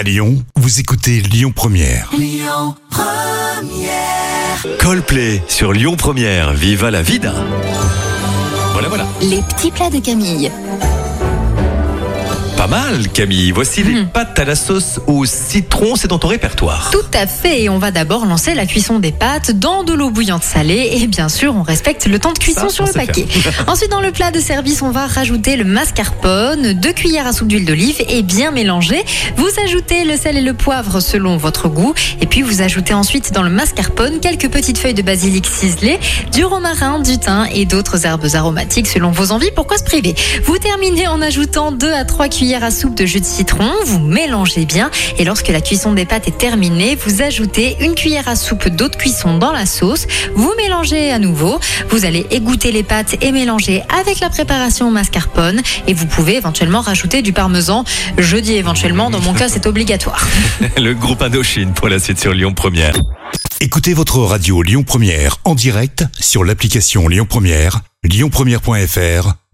À Lyon, vous écoutez Lyon Première. Coldplay sur Lyon Première. Viva la vida. Voilà, voilà. Les petits plats de Camille. Mal, Camille. Voici les pâtes à la sauce au citron. C'est dans ton répertoire. Tout à fait. Et on va d'abord lancer la cuisson des pâtes dans de l'eau bouillante salée. Et bien sûr, on respecte le temps de cuisson Ça, sur le paquet. Ensuite, dans le plat de service, on va rajouter le mascarpone, deux cuillères à soupe d'huile d'olive et bien mélanger. Vous ajoutez le sel et le poivre selon votre goût. Et puis, vous ajoutez ensuite dans le mascarpone quelques petites feuilles de basilic ciselées, du romarin, du thym et d'autres herbes aromatiques selon vos envies. Pourquoi se priver? Vous terminez en ajoutant 2 à 3 cuillères à soupe de jus de citron. Vous mélangez bien. Et lorsque la cuisson des pâtes est terminée, vous ajoutez une cuillère à soupe d'eau de cuisson dans la sauce. Vous mélangez à nouveau. Vous allez égoutter les pâtes et mélanger avec la préparation mascarpone. Et vous pouvez éventuellement rajouter du parmesan. Je dis éventuellement, dans mon cas, c'est obligatoire. Le groupe Indochine pour la suite sur Lyon Première. Écoutez votre radio Lyon Première en direct sur l'application Lyon Première, lyonpremière.fr